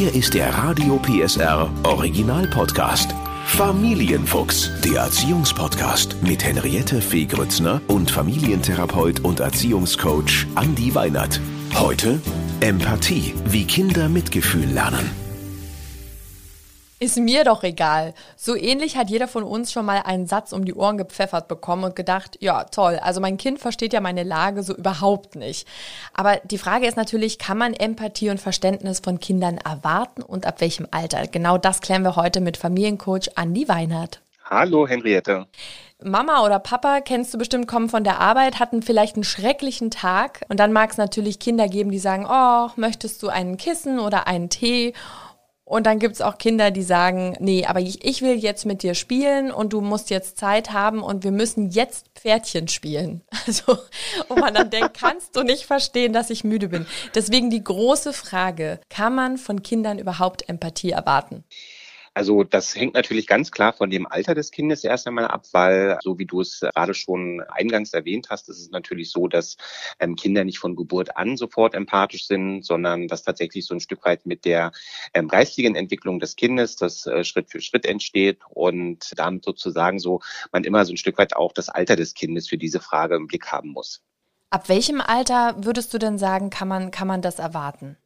Hier ist der Radio PSR Original Podcast. Familienfuchs, der Erziehungspodcast mit Henriette Fee Grützner und Familientherapeut und Erziehungscoach Andi Weinert. Heute Empathie, wie Kinder Mitgefühl lernen. Ist mir doch egal. So ähnlich hat jeder von uns schon mal einen Satz um die Ohren gepfeffert bekommen und gedacht, ja, toll, also mein Kind versteht ja meine Lage so überhaupt nicht. Aber die Frage ist natürlich, kann man Empathie und Verständnis von Kindern erwarten und ab welchem Alter? Genau das klären wir heute mit Familiencoach Andi Weinert. Hallo Henriette. Mama oder Papa, kennst du bestimmt, kommen von der Arbeit, hatten vielleicht einen schrecklichen Tag und dann mag es natürlich Kinder geben, die sagen, oh, möchtest du einen Kissen oder einen Tee? Und dann gibt's auch Kinder, die sagen, nee, aber ich, ich will jetzt mit dir spielen und du musst jetzt Zeit haben und wir müssen jetzt Pferdchen spielen. Also, wo man dann denkt, kannst du nicht verstehen, dass ich müde bin. Deswegen die große Frage, kann man von Kindern überhaupt Empathie erwarten? Also das hängt natürlich ganz klar von dem Alter des Kindes erst einmal ab, weil so wie du es gerade schon eingangs erwähnt hast, ist es natürlich so, dass ähm, Kinder nicht von Geburt an sofort empathisch sind, sondern dass tatsächlich so ein Stück weit mit der ähm, geistigen Entwicklung des Kindes das äh, Schritt für Schritt entsteht und damit sozusagen so man immer so ein Stück weit auch das Alter des Kindes für diese Frage im Blick haben muss. Ab welchem Alter würdest du denn sagen, kann man, kann man das erwarten?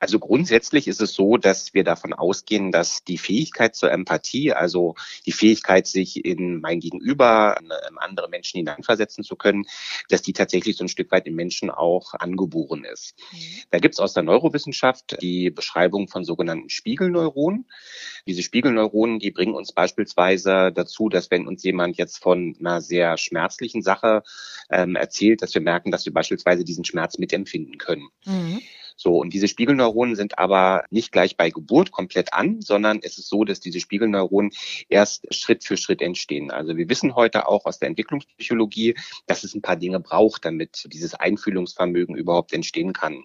Also grundsätzlich ist es so, dass wir davon ausgehen, dass die Fähigkeit zur Empathie, also die Fähigkeit, sich in mein Gegenüber, andere Menschen hineinversetzen zu können, dass die tatsächlich so ein Stück weit im Menschen auch angeboren ist. Mhm. Da gibt es aus der Neurowissenschaft die Beschreibung von sogenannten Spiegelneuronen. Diese Spiegelneuronen, die bringen uns beispielsweise dazu, dass wenn uns jemand jetzt von einer sehr schmerzlichen Sache ähm, erzählt, dass wir merken, dass wir beispielsweise diesen Schmerz mitempfinden können. Mhm. So, und diese Spiegelneuronen sind aber nicht gleich bei Geburt komplett an, sondern es ist so, dass diese Spiegelneuronen erst Schritt für Schritt entstehen. Also wir wissen heute auch aus der Entwicklungspsychologie, dass es ein paar Dinge braucht, damit dieses Einfühlungsvermögen überhaupt entstehen kann.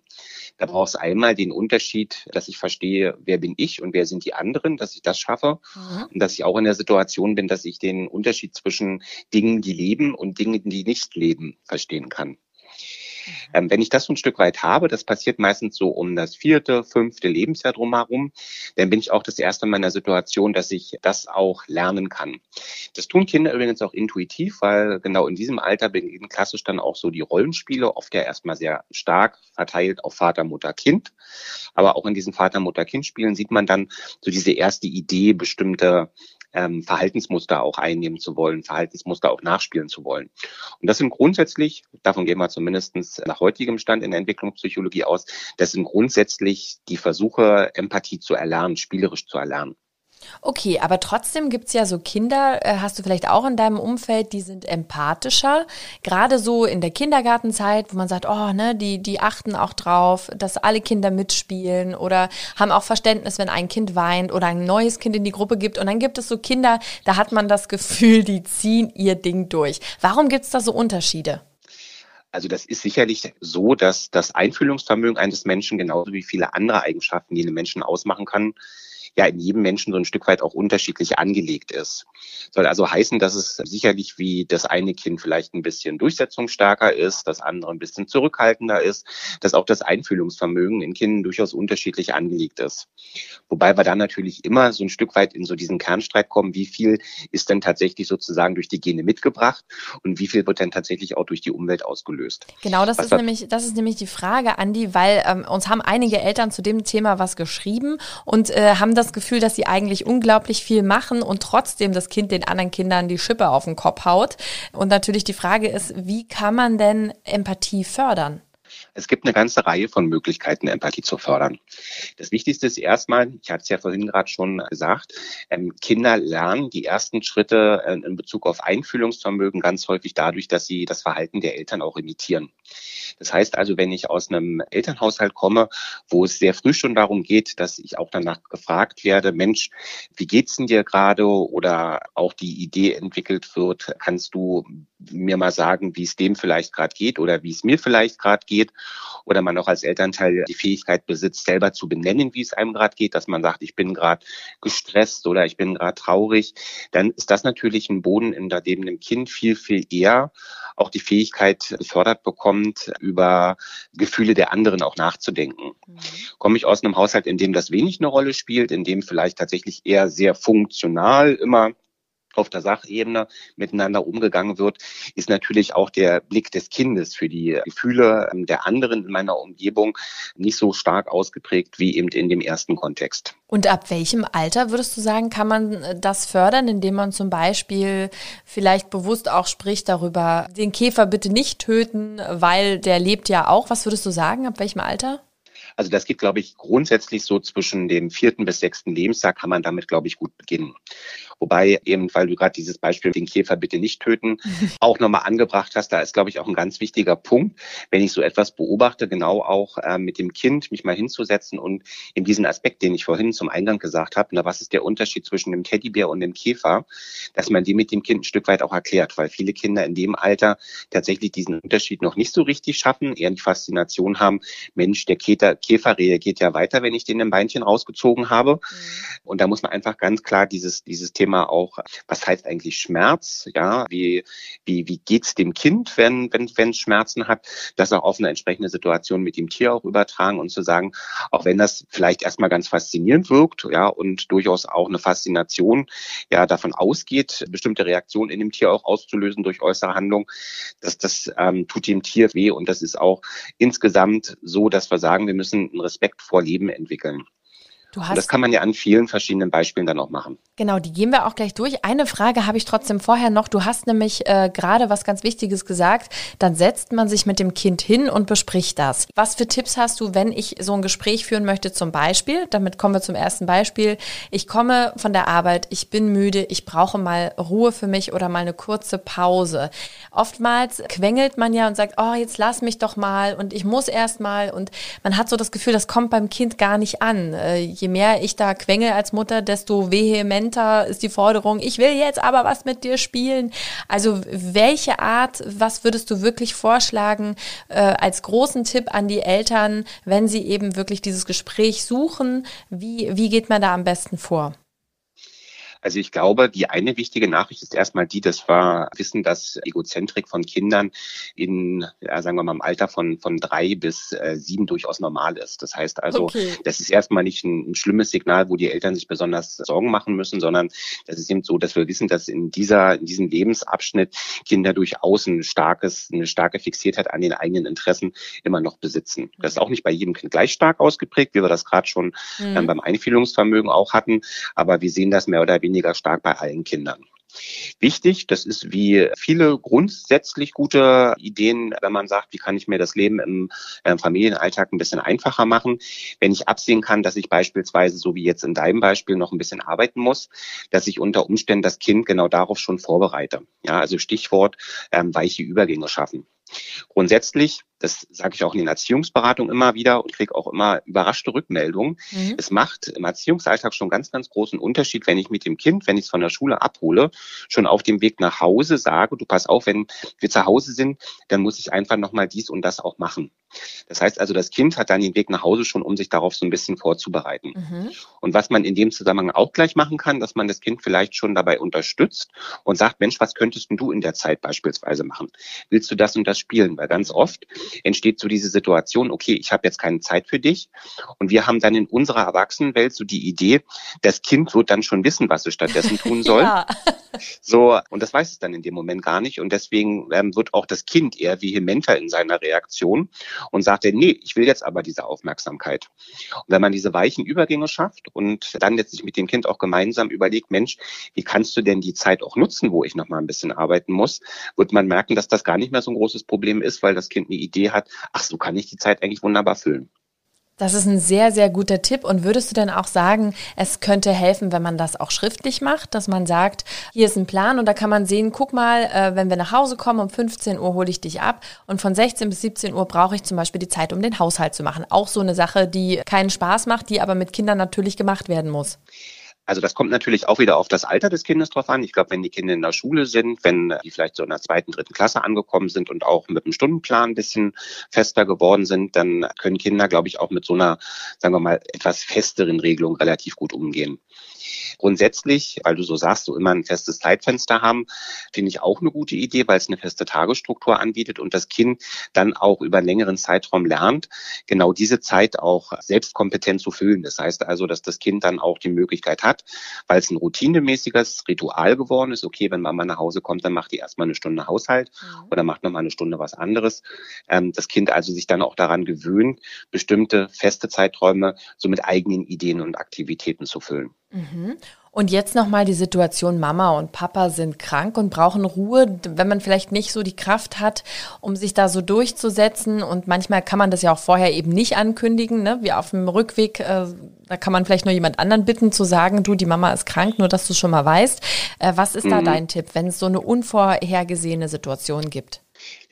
Da braucht es einmal den Unterschied, dass ich verstehe, wer bin ich und wer sind die anderen, dass ich das schaffe mhm. und dass ich auch in der Situation bin, dass ich den Unterschied zwischen Dingen, die leben und Dingen, die nicht leben, verstehen kann. Mhm. Ähm, wenn ich das so ein Stück weit habe, das passiert meistens so um das vierte, fünfte Lebensjahr drumherum, dann bin ich auch das erste Mal in der Situation, dass ich das auch lernen kann. Das tun Kinder übrigens auch intuitiv, weil genau in diesem Alter beginnen klassisch dann auch so die Rollenspiele, oft ja erstmal sehr stark verteilt auf Vater, Mutter, Kind. Aber auch in diesen Vater, Mutter, Kind-Spielen sieht man dann so diese erste Idee, bestimmte ähm, Verhaltensmuster auch einnehmen zu wollen, Verhaltensmuster auch nachspielen zu wollen. Und das sind grundsätzlich, davon gehen wir zumindest nach heutigem Stand in der Entwicklungspsychologie aus, das sind grundsätzlich die Versuche, Empathie zu erlernen, spielerisch zu erlernen. Okay, aber trotzdem gibt's ja so Kinder, äh, hast du vielleicht auch in deinem Umfeld, die sind empathischer. Gerade so in der Kindergartenzeit, wo man sagt, oh, ne, die, die achten auch drauf, dass alle Kinder mitspielen oder haben auch Verständnis, wenn ein Kind weint oder ein neues Kind in die Gruppe gibt. Und dann gibt es so Kinder, da hat man das Gefühl, die ziehen ihr Ding durch. Warum gibt's da so Unterschiede? Also das ist sicherlich so, dass das Einfühlungsvermögen eines Menschen genauso wie viele andere Eigenschaften, die einen Menschen ausmachen kann, ja in jedem Menschen so ein Stück weit auch unterschiedlich angelegt ist. Soll also heißen, dass es sicherlich wie das eine Kind vielleicht ein bisschen durchsetzungsstärker ist, das andere ein bisschen zurückhaltender ist, dass auch das Einfühlungsvermögen in Kindern durchaus unterschiedlich angelegt ist. Wobei wir dann natürlich immer so ein Stück weit in so diesen Kernstreit kommen, wie viel ist denn tatsächlich sozusagen durch die Gene mitgebracht und wie viel wird denn tatsächlich auch durch die Umwelt ausgelöst. Genau, das was ist nämlich, das ist nämlich die Frage, Andi, weil ähm, uns haben einige Eltern zu dem Thema was geschrieben und äh, haben das das Gefühl, dass sie eigentlich unglaublich viel machen und trotzdem das Kind den anderen Kindern die Schippe auf den Kopf haut. Und natürlich die Frage ist, wie kann man denn Empathie fördern? Es gibt eine ganze Reihe von Möglichkeiten, Empathie zu fördern. Das Wichtigste ist erstmal, ich hatte es ja vorhin gerade schon gesagt, ähm, Kinder lernen die ersten Schritte äh, in Bezug auf Einfühlungsvermögen ganz häufig dadurch, dass sie das Verhalten der Eltern auch imitieren. Das heißt also, wenn ich aus einem Elternhaushalt komme, wo es sehr früh schon darum geht, dass ich auch danach gefragt werde, Mensch, wie geht's denn dir gerade? Oder auch die Idee entwickelt wird, kannst du mir mal sagen, wie es dem vielleicht gerade geht oder wie es mir vielleicht gerade geht? Oder man auch als Elternteil die Fähigkeit besitzt, selber zu benennen, wie es einem gerade geht, dass man sagt, ich bin gerade gestresst oder ich bin gerade traurig, dann ist das natürlich ein Boden, in dem dem Kind viel, viel eher auch die Fähigkeit gefördert bekommt, über Gefühle der anderen auch nachzudenken. Mhm. Komme ich aus einem Haushalt, in dem das wenig eine Rolle spielt, in dem vielleicht tatsächlich eher sehr funktional immer auf der Sachebene miteinander umgegangen wird, ist natürlich auch der Blick des Kindes für die Gefühle ähm, der anderen in meiner Umgebung nicht so stark ausgeprägt wie eben in dem ersten Kontext. Und ab welchem Alter würdest du sagen, kann man äh, das fördern, indem man zum Beispiel vielleicht bewusst auch spricht darüber, den Käfer bitte nicht töten, weil der lebt ja auch. Was würdest du sagen, ab welchem Alter? Also das geht, glaube ich, grundsätzlich so zwischen dem vierten bis sechsten Lebensjahr kann man damit, glaube ich, gut beginnen. Wobei eben, weil du gerade dieses Beispiel den Käfer bitte nicht töten, auch nochmal angebracht hast, da ist, glaube ich, auch ein ganz wichtiger Punkt, wenn ich so etwas beobachte, genau auch äh, mit dem Kind mich mal hinzusetzen und in diesen Aspekt, den ich vorhin zum Eingang gesagt habe, na, was ist der Unterschied zwischen dem Teddybär und dem Käfer, dass man die mit dem Kind ein Stück weit auch erklärt, weil viele Kinder in dem Alter tatsächlich diesen Unterschied noch nicht so richtig schaffen, eher die Faszination haben, Mensch, der Käfer, Käfer reagiert ja weiter, wenn ich den im Beinchen rausgezogen habe. Mhm. Und da muss man einfach ganz klar dieses, dieses Thema Thema auch, was heißt eigentlich Schmerz? Ja, wie, wie, wie geht's dem Kind, wenn, wenn, wenn es Schmerzen hat? Das auch auf eine entsprechende Situation mit dem Tier auch übertragen und zu sagen, auch wenn das vielleicht erstmal ganz faszinierend wirkt, ja, und durchaus auch eine Faszination, ja, davon ausgeht, bestimmte Reaktionen in dem Tier auch auszulösen durch äußere Handlung, dass das ähm, tut dem Tier weh und das ist auch insgesamt so, dass wir sagen, wir müssen einen Respekt vor Leben entwickeln. Du hast, das kann man ja an vielen verschiedenen Beispielen dann auch machen. Genau, die gehen wir auch gleich durch. Eine Frage habe ich trotzdem vorher noch. Du hast nämlich äh, gerade was ganz Wichtiges gesagt. Dann setzt man sich mit dem Kind hin und bespricht das. Was für Tipps hast du, wenn ich so ein Gespräch führen möchte zum Beispiel? Damit kommen wir zum ersten Beispiel. Ich komme von der Arbeit, ich bin müde, ich brauche mal Ruhe für mich oder mal eine kurze Pause. Oftmals quengelt man ja und sagt, oh, jetzt lass mich doch mal und ich muss erst mal und man hat so das Gefühl, das kommt beim Kind gar nicht an. Äh, je mehr ich da quengel als Mutter, desto vehementer ist die Forderung, ich will jetzt aber was mit dir spielen. Also welche Art, was würdest du wirklich vorschlagen äh, als großen Tipp an die Eltern, wenn sie eben wirklich dieses Gespräch suchen? Wie, wie geht man da am besten vor? Also ich glaube, die eine wichtige Nachricht ist erstmal die, dass wir wissen, dass Egozentrik von Kindern in, ja, sagen wir mal, im Alter von, von drei bis äh, sieben durchaus normal ist. Das heißt also, okay. das ist erstmal nicht ein, ein, schlimmes Signal, wo die Eltern sich besonders Sorgen machen müssen, sondern das ist eben so, dass wir wissen, dass in dieser, in diesem Lebensabschnitt Kinder durchaus ein starkes, eine starke Fixiertheit an den eigenen Interessen immer noch besitzen. Das ist auch nicht bei jedem Kind gleich stark ausgeprägt, wie wir das gerade schon mhm. ähm, beim Einfühlungsvermögen auch hatten. Aber wir sehen das mehr oder weniger weniger stark bei allen Kindern. Wichtig, das ist wie viele grundsätzlich gute Ideen, wenn man sagt, wie kann ich mir das Leben im äh, Familienalltag ein bisschen einfacher machen, wenn ich absehen kann, dass ich beispielsweise, so wie jetzt in deinem Beispiel, noch ein bisschen arbeiten muss, dass ich unter Umständen das Kind genau darauf schon vorbereite. Ja, also Stichwort ähm, weiche Übergänge schaffen. Grundsätzlich, das sage ich auch in den Erziehungsberatungen immer wieder und kriege auch immer überraschte Rückmeldungen. Mhm. Es macht im Erziehungsalltag schon ganz, ganz großen Unterschied, wenn ich mit dem Kind, wenn ich es von der Schule abhole, schon auf dem Weg nach Hause sage, du pass auf, wenn wir zu Hause sind, dann muss ich einfach nochmal dies und das auch machen. Das heißt also, das Kind hat dann den Weg nach Hause schon, um sich darauf so ein bisschen vorzubereiten. Mhm. Und was man in dem Zusammenhang auch gleich machen kann, dass man das Kind vielleicht schon dabei unterstützt und sagt, Mensch, was könntest du in der Zeit beispielsweise machen? Willst du das und das spielen? Weil ganz oft entsteht so diese Situation, okay, ich habe jetzt keine Zeit für dich. Und wir haben dann in unserer Erwachsenenwelt so die Idee, das Kind wird dann schon wissen, was es stattdessen tun soll. ja. So, und das weiß es dann in dem Moment gar nicht. Und deswegen ähm, wird auch das Kind eher vehementer in seiner Reaktion und sagt, nee, ich will jetzt aber diese Aufmerksamkeit. Und wenn man diese weichen Übergänge schafft und dann jetzt sich mit dem Kind auch gemeinsam überlegt, Mensch, wie kannst du denn die Zeit auch nutzen, wo ich noch mal ein bisschen arbeiten muss, wird man merken, dass das gar nicht mehr so ein großes Problem ist, weil das Kind eine Idee hat, ach, so kann ich die Zeit eigentlich wunderbar füllen. Das ist ein sehr, sehr guter Tipp. Und würdest du denn auch sagen, es könnte helfen, wenn man das auch schriftlich macht, dass man sagt, hier ist ein Plan und da kann man sehen, guck mal, äh, wenn wir nach Hause kommen, um 15 Uhr hole ich dich ab und von 16 bis 17 Uhr brauche ich zum Beispiel die Zeit, um den Haushalt zu machen. Auch so eine Sache, die keinen Spaß macht, die aber mit Kindern natürlich gemacht werden muss. Also das kommt natürlich auch wieder auf das Alter des Kindes drauf an. Ich glaube, wenn die Kinder in der Schule sind, wenn die vielleicht so in der zweiten, dritten Klasse angekommen sind und auch mit dem Stundenplan ein bisschen fester geworden sind, dann können Kinder, glaube ich, auch mit so einer, sagen wir mal, etwas festeren Regelung relativ gut umgehen. Grundsätzlich, weil du so sagst, so immer ein festes Zeitfenster haben, finde ich auch eine gute Idee, weil es eine feste Tagesstruktur anbietet und das Kind dann auch über einen längeren Zeitraum lernt, genau diese Zeit auch selbstkompetent zu füllen. Das heißt also, dass das Kind dann auch die Möglichkeit hat, weil es ein routinemäßiges Ritual geworden ist, okay, wenn Mama nach Hause kommt, dann macht die erstmal eine Stunde Haushalt mhm. oder macht nochmal eine Stunde was anderes. Ähm, das Kind also sich dann auch daran gewöhnt, bestimmte feste Zeiträume so mit eigenen Ideen und Aktivitäten zu füllen. Mhm. Und jetzt nochmal die Situation, Mama und Papa sind krank und brauchen Ruhe, wenn man vielleicht nicht so die Kraft hat, um sich da so durchzusetzen. Und manchmal kann man das ja auch vorher eben nicht ankündigen, ne? wie auf dem Rückweg. Äh, da kann man vielleicht nur jemand anderen bitten zu sagen, du, die Mama ist krank, nur dass du schon mal weißt. Äh, was ist mhm. da dein Tipp, wenn es so eine unvorhergesehene Situation gibt?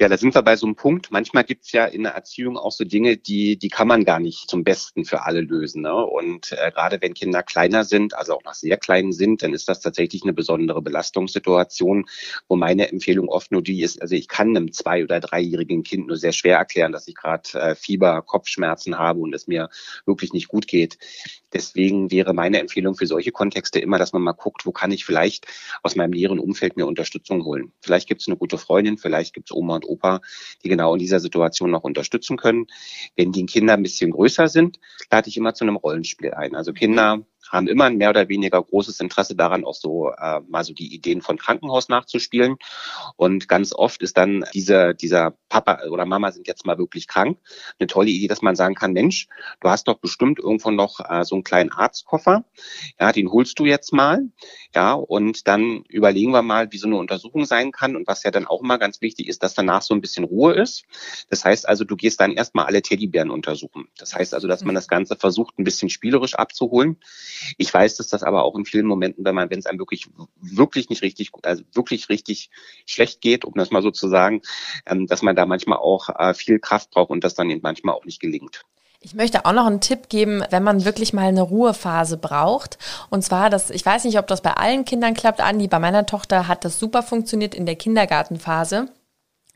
Ja, da sind wir bei so einem Punkt. Manchmal gibt's ja in der Erziehung auch so Dinge, die, die kann man gar nicht zum Besten für alle lösen. Ne? Und äh, gerade wenn Kinder kleiner sind, also auch noch sehr klein sind, dann ist das tatsächlich eine besondere Belastungssituation, wo meine Empfehlung oft nur die ist, also ich kann einem zwei- oder dreijährigen Kind nur sehr schwer erklären, dass ich gerade äh, Fieber, Kopfschmerzen habe und es mir wirklich nicht gut geht. Deswegen wäre meine Empfehlung für solche Kontexte immer, dass man mal guckt, wo kann ich vielleicht aus meinem näheren Umfeld mir Unterstützung holen. Vielleicht gibt es eine gute Freundin, vielleicht gibt es Oma und Opa, die genau in dieser Situation noch unterstützen können. Wenn die Kinder ein bisschen größer sind, lade ich immer zu einem Rollenspiel ein. Also Kinder haben immer ein mehr oder weniger großes Interesse daran, auch so äh, mal so die Ideen von Krankenhaus nachzuspielen. Und ganz oft ist dann dieser, dieser Papa oder Mama sind jetzt mal wirklich krank. Eine tolle Idee, dass man sagen kann, Mensch, du hast doch bestimmt irgendwo noch äh, so einen kleinen Arztkoffer. Ja, den holst du jetzt mal. Ja, und dann überlegen wir mal, wie so eine Untersuchung sein kann. Und was ja dann auch immer ganz wichtig ist, dass danach so ein bisschen Ruhe ist. Das heißt also, du gehst dann erstmal alle Teddybären untersuchen. Das heißt also, dass man das Ganze versucht, ein bisschen spielerisch abzuholen. Ich weiß, dass das aber auch in vielen Momenten, wenn man, wenn es einem wirklich, wirklich nicht richtig, also wirklich richtig schlecht geht, um das mal so zu sagen, ähm, dass man da manchmal auch äh, viel Kraft braucht und das dann eben manchmal auch nicht gelingt. Ich möchte auch noch einen Tipp geben, wenn man wirklich mal eine Ruhephase braucht. Und zwar, dass ich weiß nicht, ob das bei allen Kindern klappt, Andi, bei meiner Tochter hat das super funktioniert in der Kindergartenphase.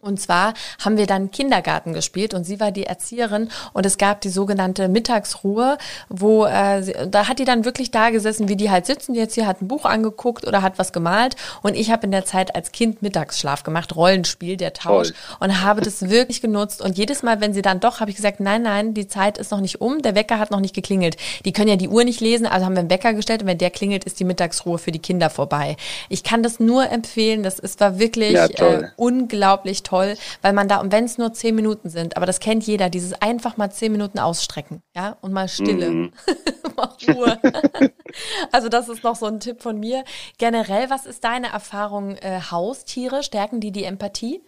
Und zwar haben wir dann Kindergarten gespielt und sie war die Erzieherin und es gab die sogenannte Mittagsruhe, wo äh, sie, da hat die dann wirklich da gesessen, wie die halt sitzen. Die Erzieher hat ein Buch angeguckt oder hat was gemalt und ich habe in der Zeit als Kind Mittagsschlaf gemacht, Rollenspiel, der Tausch Toll. und habe das wirklich genutzt. Und jedes Mal, wenn sie dann doch, habe ich gesagt, nein, nein, die Zeit ist noch nicht um, der Wecker hat noch nicht geklingelt. Die können ja die Uhr nicht lesen, also haben wir einen Wecker gestellt und wenn der klingelt, ist die Mittagsruhe für die Kinder vorbei. Ich kann das nur empfehlen, das ist war wirklich ja, äh, unglaublich toll toll, weil man da, und wenn es nur zehn Minuten sind, aber das kennt jeder, dieses einfach mal zehn Minuten ausstrecken, ja, und mal Stille, mhm. mal Ruhe. also das ist noch so ein Tipp von mir. Generell, was ist deine Erfahrung, äh, Haustiere, stärken die die Empathie?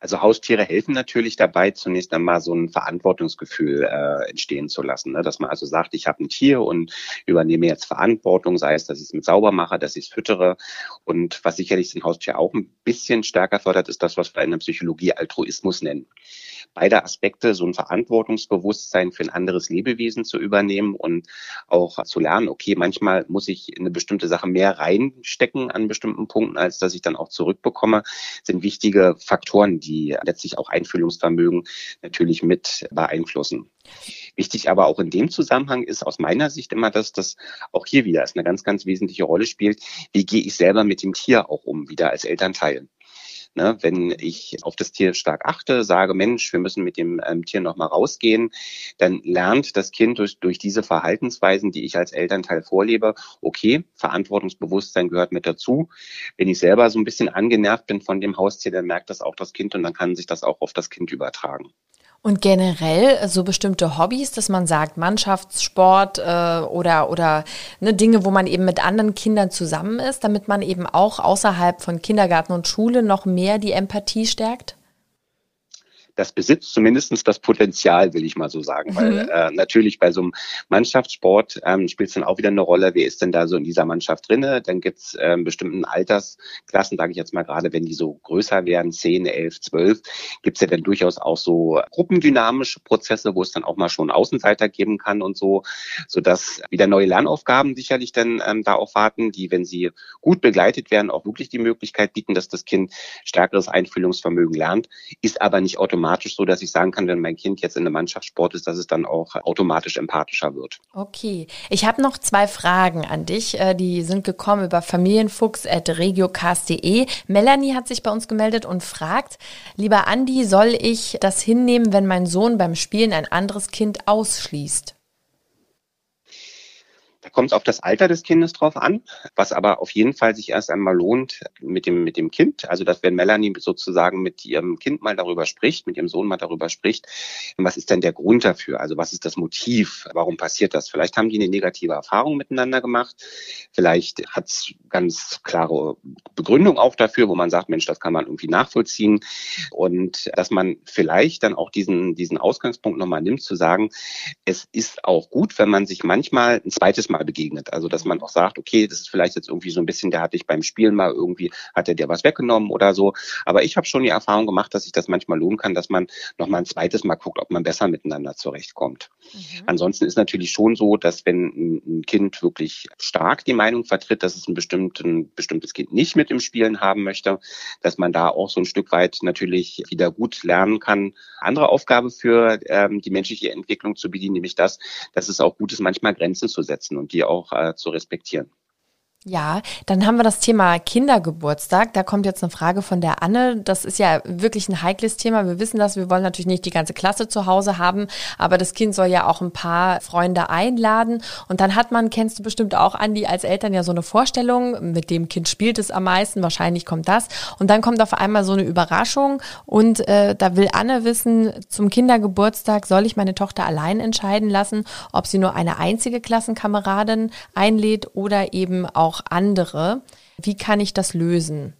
Also Haustiere helfen natürlich dabei, zunächst einmal so ein Verantwortungsgefühl äh, entstehen zu lassen. Ne? Dass man also sagt, ich habe ein Tier und übernehme jetzt Verantwortung, sei es, dass ich es mit sauber mache, dass ich es füttere. Und was sicherlich ein Haustier auch ein bisschen stärker fördert, ist das, was wir in der Psychologie Altruismus nennen beide Aspekte, so ein Verantwortungsbewusstsein für ein anderes Lebewesen zu übernehmen und auch zu lernen, okay, manchmal muss ich in eine bestimmte Sache mehr reinstecken an bestimmten Punkten, als dass ich dann auch zurückbekomme, sind wichtige Faktoren, die letztlich auch Einfühlungsvermögen natürlich mit beeinflussen. Wichtig aber auch in dem Zusammenhang ist aus meiner Sicht immer, dass das auch hier wieder eine ganz, ganz wesentliche Rolle spielt. Wie gehe ich selber mit dem Tier auch um, wieder als Elternteil? Ne, wenn ich auf das Tier stark achte, sage, Mensch, wir müssen mit dem ähm, Tier nochmal rausgehen, dann lernt das Kind durch, durch diese Verhaltensweisen, die ich als Elternteil vorlebe, okay, Verantwortungsbewusstsein gehört mit dazu. Wenn ich selber so ein bisschen angenervt bin von dem Haustier, dann merkt das auch das Kind und dann kann sich das auch auf das Kind übertragen. Und generell so bestimmte Hobbys, dass man sagt, Mannschaftssport äh, oder, oder ne, Dinge, wo man eben mit anderen Kindern zusammen ist, damit man eben auch außerhalb von Kindergarten und Schule noch mehr die Empathie stärkt? Das besitzt zumindestens das Potenzial, will ich mal so sagen. Mhm. Weil äh, natürlich bei so einem Mannschaftssport ähm, spielt es dann auch wieder eine Rolle, wer ist denn da so in dieser Mannschaft drinne? Dann gibt's ähm, bestimmten Altersklassen, sage ich jetzt mal gerade, wenn die so größer werden, 10, 11, 12, gibt's ja dann durchaus auch so gruppendynamische Prozesse, wo es dann auch mal schon Außenseiter geben kann und so, sodass wieder neue Lernaufgaben sicherlich dann ähm, da auch warten, die, wenn sie gut begleitet werden, auch wirklich die Möglichkeit bieten, dass das Kind stärkeres Einfühlungsvermögen lernt, ist aber nicht automatisch automatisch so, dass ich sagen kann, wenn mein Kind jetzt in einem Mannschaftssport ist, dass es dann auch automatisch empathischer wird. Okay. Ich habe noch zwei Fragen an dich. Äh, die sind gekommen über familienfuchs.regiocast.de. Melanie hat sich bei uns gemeldet und fragt, lieber Andi, soll ich das hinnehmen, wenn mein Sohn beim Spielen ein anderes Kind ausschließt? Da kommt es auf das Alter des Kindes drauf an, was aber auf jeden Fall sich erst einmal lohnt mit dem, mit dem Kind. Also, dass wenn Melanie sozusagen mit ihrem Kind mal darüber spricht, mit ihrem Sohn mal darüber spricht, was ist denn der Grund dafür? Also, was ist das Motiv? Warum passiert das? Vielleicht haben die eine negative Erfahrung miteinander gemacht. Vielleicht hat es ganz klare Begründung auch dafür, wo man sagt, Mensch, das kann man irgendwie nachvollziehen. Und dass man vielleicht dann auch diesen, diesen Ausgangspunkt nochmal nimmt, zu sagen, es ist auch gut, wenn man sich manchmal ein zweites Mal mal begegnet. Also dass man auch sagt, okay, das ist vielleicht jetzt irgendwie so ein bisschen, der hatte ich beim Spielen mal irgendwie, hat er dir was weggenommen oder so. Aber ich habe schon die Erfahrung gemacht, dass sich das manchmal lohnen kann, dass man noch mal ein zweites Mal guckt, ob man besser miteinander zurechtkommt. Mhm. Ansonsten ist natürlich schon so, dass wenn ein Kind wirklich stark die Meinung vertritt, dass es ein, bestimmten, bestimmtes Kind nicht mit im Spielen haben möchte, dass man da auch so ein Stück weit natürlich wieder gut lernen kann, andere Aufgabe für ähm, die menschliche Entwicklung zu bedienen, nämlich das, dass es auch gut ist, manchmal Grenzen zu setzen und die auch äh, zu respektieren. Ja, dann haben wir das Thema Kindergeburtstag. Da kommt jetzt eine Frage von der Anne. Das ist ja wirklich ein heikles Thema. Wir wissen das. Wir wollen natürlich nicht die ganze Klasse zu Hause haben, aber das Kind soll ja auch ein paar Freunde einladen. Und dann hat man, kennst du bestimmt auch, Andi, als Eltern ja so eine Vorstellung, mit dem Kind spielt es am meisten. Wahrscheinlich kommt das. Und dann kommt auf einmal so eine Überraschung. Und äh, da will Anne wissen, zum Kindergeburtstag soll ich meine Tochter allein entscheiden lassen, ob sie nur eine einzige Klassenkameradin einlädt oder eben auch auch andere. Wie kann ich das lösen?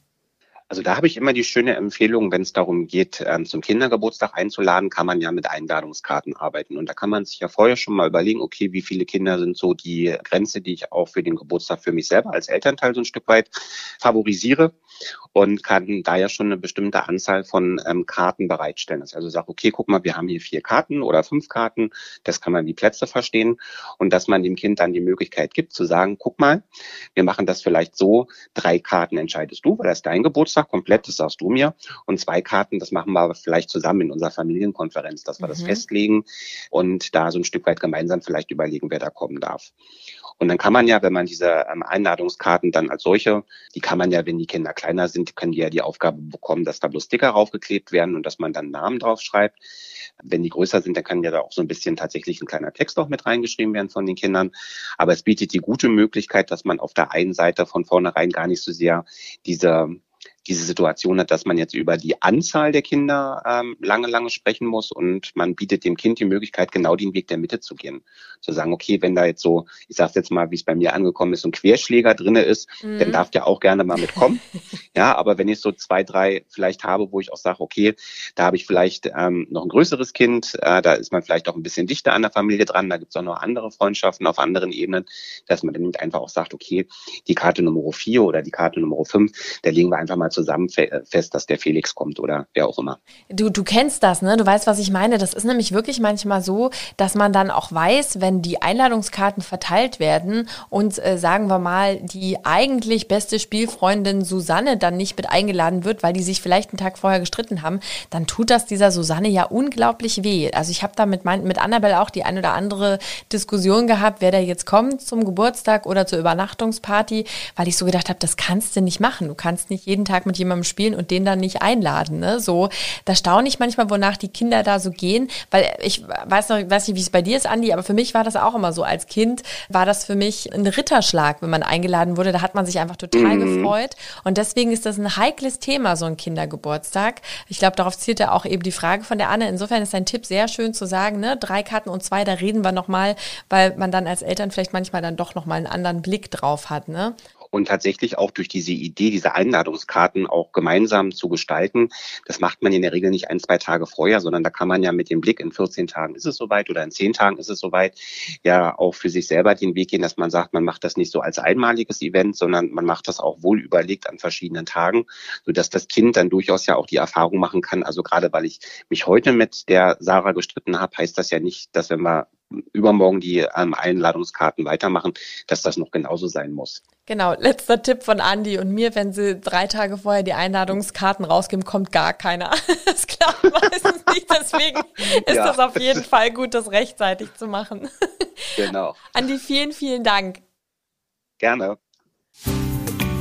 Also da habe ich immer die schöne Empfehlung, wenn es darum geht, ähm, zum Kindergeburtstag einzuladen, kann man ja mit Einladungskarten arbeiten. Und da kann man sich ja vorher schon mal überlegen, okay, wie viele Kinder sind so die Grenze, die ich auch für den Geburtstag für mich selber als Elternteil so ein Stück weit favorisiere und kann da ja schon eine bestimmte Anzahl von ähm, Karten bereitstellen. Das also sagt, okay, guck mal, wir haben hier vier Karten oder fünf Karten, das kann man die Plätze verstehen und dass man dem Kind dann die Möglichkeit gibt zu sagen, guck mal, wir machen das vielleicht so, drei Karten entscheidest du, weil das dein Geburtstag komplett, das sagst du mir und zwei Karten, das machen wir vielleicht zusammen in unserer Familienkonferenz, dass wir mhm. das festlegen und da so ein Stück weit gemeinsam vielleicht überlegen, wer da kommen darf. Und dann kann man ja, wenn man diese ähm, Einladungskarten dann als solche, die kann man ja, wenn die Kinder kleiner sind, können die ja die Aufgabe bekommen, dass da bloß Sticker raufgeklebt werden und dass man dann Namen drauf schreibt. Wenn die größer sind, dann kann ja da auch so ein bisschen tatsächlich ein kleiner Text auch mit reingeschrieben werden von den Kindern. Aber es bietet die gute Möglichkeit, dass man auf der einen Seite von vornherein gar nicht so sehr diese diese Situation hat, dass man jetzt über die Anzahl der Kinder ähm, lange, lange sprechen muss und man bietet dem Kind die Möglichkeit, genau den Weg der Mitte zu gehen. Zu sagen, okay, wenn da jetzt so, ich sage jetzt mal, wie es bei mir angekommen ist, so ein Querschläger drinne ist, mhm. dann darf der auch gerne mal mitkommen. ja, aber wenn ich so zwei, drei vielleicht habe, wo ich auch sage, okay, da habe ich vielleicht ähm, noch ein größeres Kind, äh, da ist man vielleicht auch ein bisschen dichter an der Familie dran, da gibt es auch noch andere Freundschaften auf anderen Ebenen, dass man dann einfach auch sagt, okay, die Karte Nummer vier oder die Karte Nummer fünf, da legen wir einfach mal zusammen fest, dass der Felix kommt oder wer auch immer. Du, du kennst das, ne? Du weißt, was ich meine. Das ist nämlich wirklich manchmal so, dass man dann auch weiß, wenn die Einladungskarten verteilt werden und äh, sagen wir mal, die eigentlich beste Spielfreundin Susanne dann nicht mit eingeladen wird, weil die sich vielleicht einen Tag vorher gestritten haben, dann tut das dieser Susanne ja unglaublich weh. Also ich habe da mit, mein, mit Annabelle auch die ein oder andere Diskussion gehabt, wer da jetzt kommt zum Geburtstag oder zur Übernachtungsparty, weil ich so gedacht habe, das kannst du nicht machen. Du kannst nicht jeden Tag mit jemandem spielen und den dann nicht einladen. Ne? So, da staune ich manchmal, wonach die Kinder da so gehen, weil ich weiß noch, weiß nicht, wie es bei dir ist, Andi, aber für mich war das auch immer so. Als Kind war das für mich ein Ritterschlag, wenn man eingeladen wurde. Da hat man sich einfach total mhm. gefreut. Und deswegen ist das ein heikles Thema, so ein Kindergeburtstag. Ich glaube, darauf zielt ja auch eben die Frage von der Anne. Insofern ist dein Tipp sehr schön zu sagen, ne, drei Karten und zwei, da reden wir nochmal, weil man dann als Eltern vielleicht manchmal dann doch nochmal einen anderen Blick drauf hat, ne? Und tatsächlich auch durch diese Idee, diese Einladungskarten auch gemeinsam zu gestalten. Das macht man in der Regel nicht ein, zwei Tage vorher, sondern da kann man ja mit dem Blick in 14 Tagen ist es soweit oder in 10 Tagen ist es soweit, ja auch für sich selber den Weg gehen, dass man sagt, man macht das nicht so als einmaliges Event, sondern man macht das auch wohl überlegt an verschiedenen Tagen, sodass das Kind dann durchaus ja auch die Erfahrung machen kann. Also gerade weil ich mich heute mit der Sarah gestritten habe, heißt das ja nicht, dass wenn wir übermorgen die ähm, Einladungskarten weitermachen, dass das noch genauso sein muss. Genau, letzter Tipp von Andi und mir, wenn sie drei Tage vorher die Einladungskarten rausgeben, kommt gar keiner. Das klappt meistens nicht, deswegen ist ja. das auf jeden Fall gut, das rechtzeitig zu machen. Genau. Andi, vielen, vielen Dank. Gerne.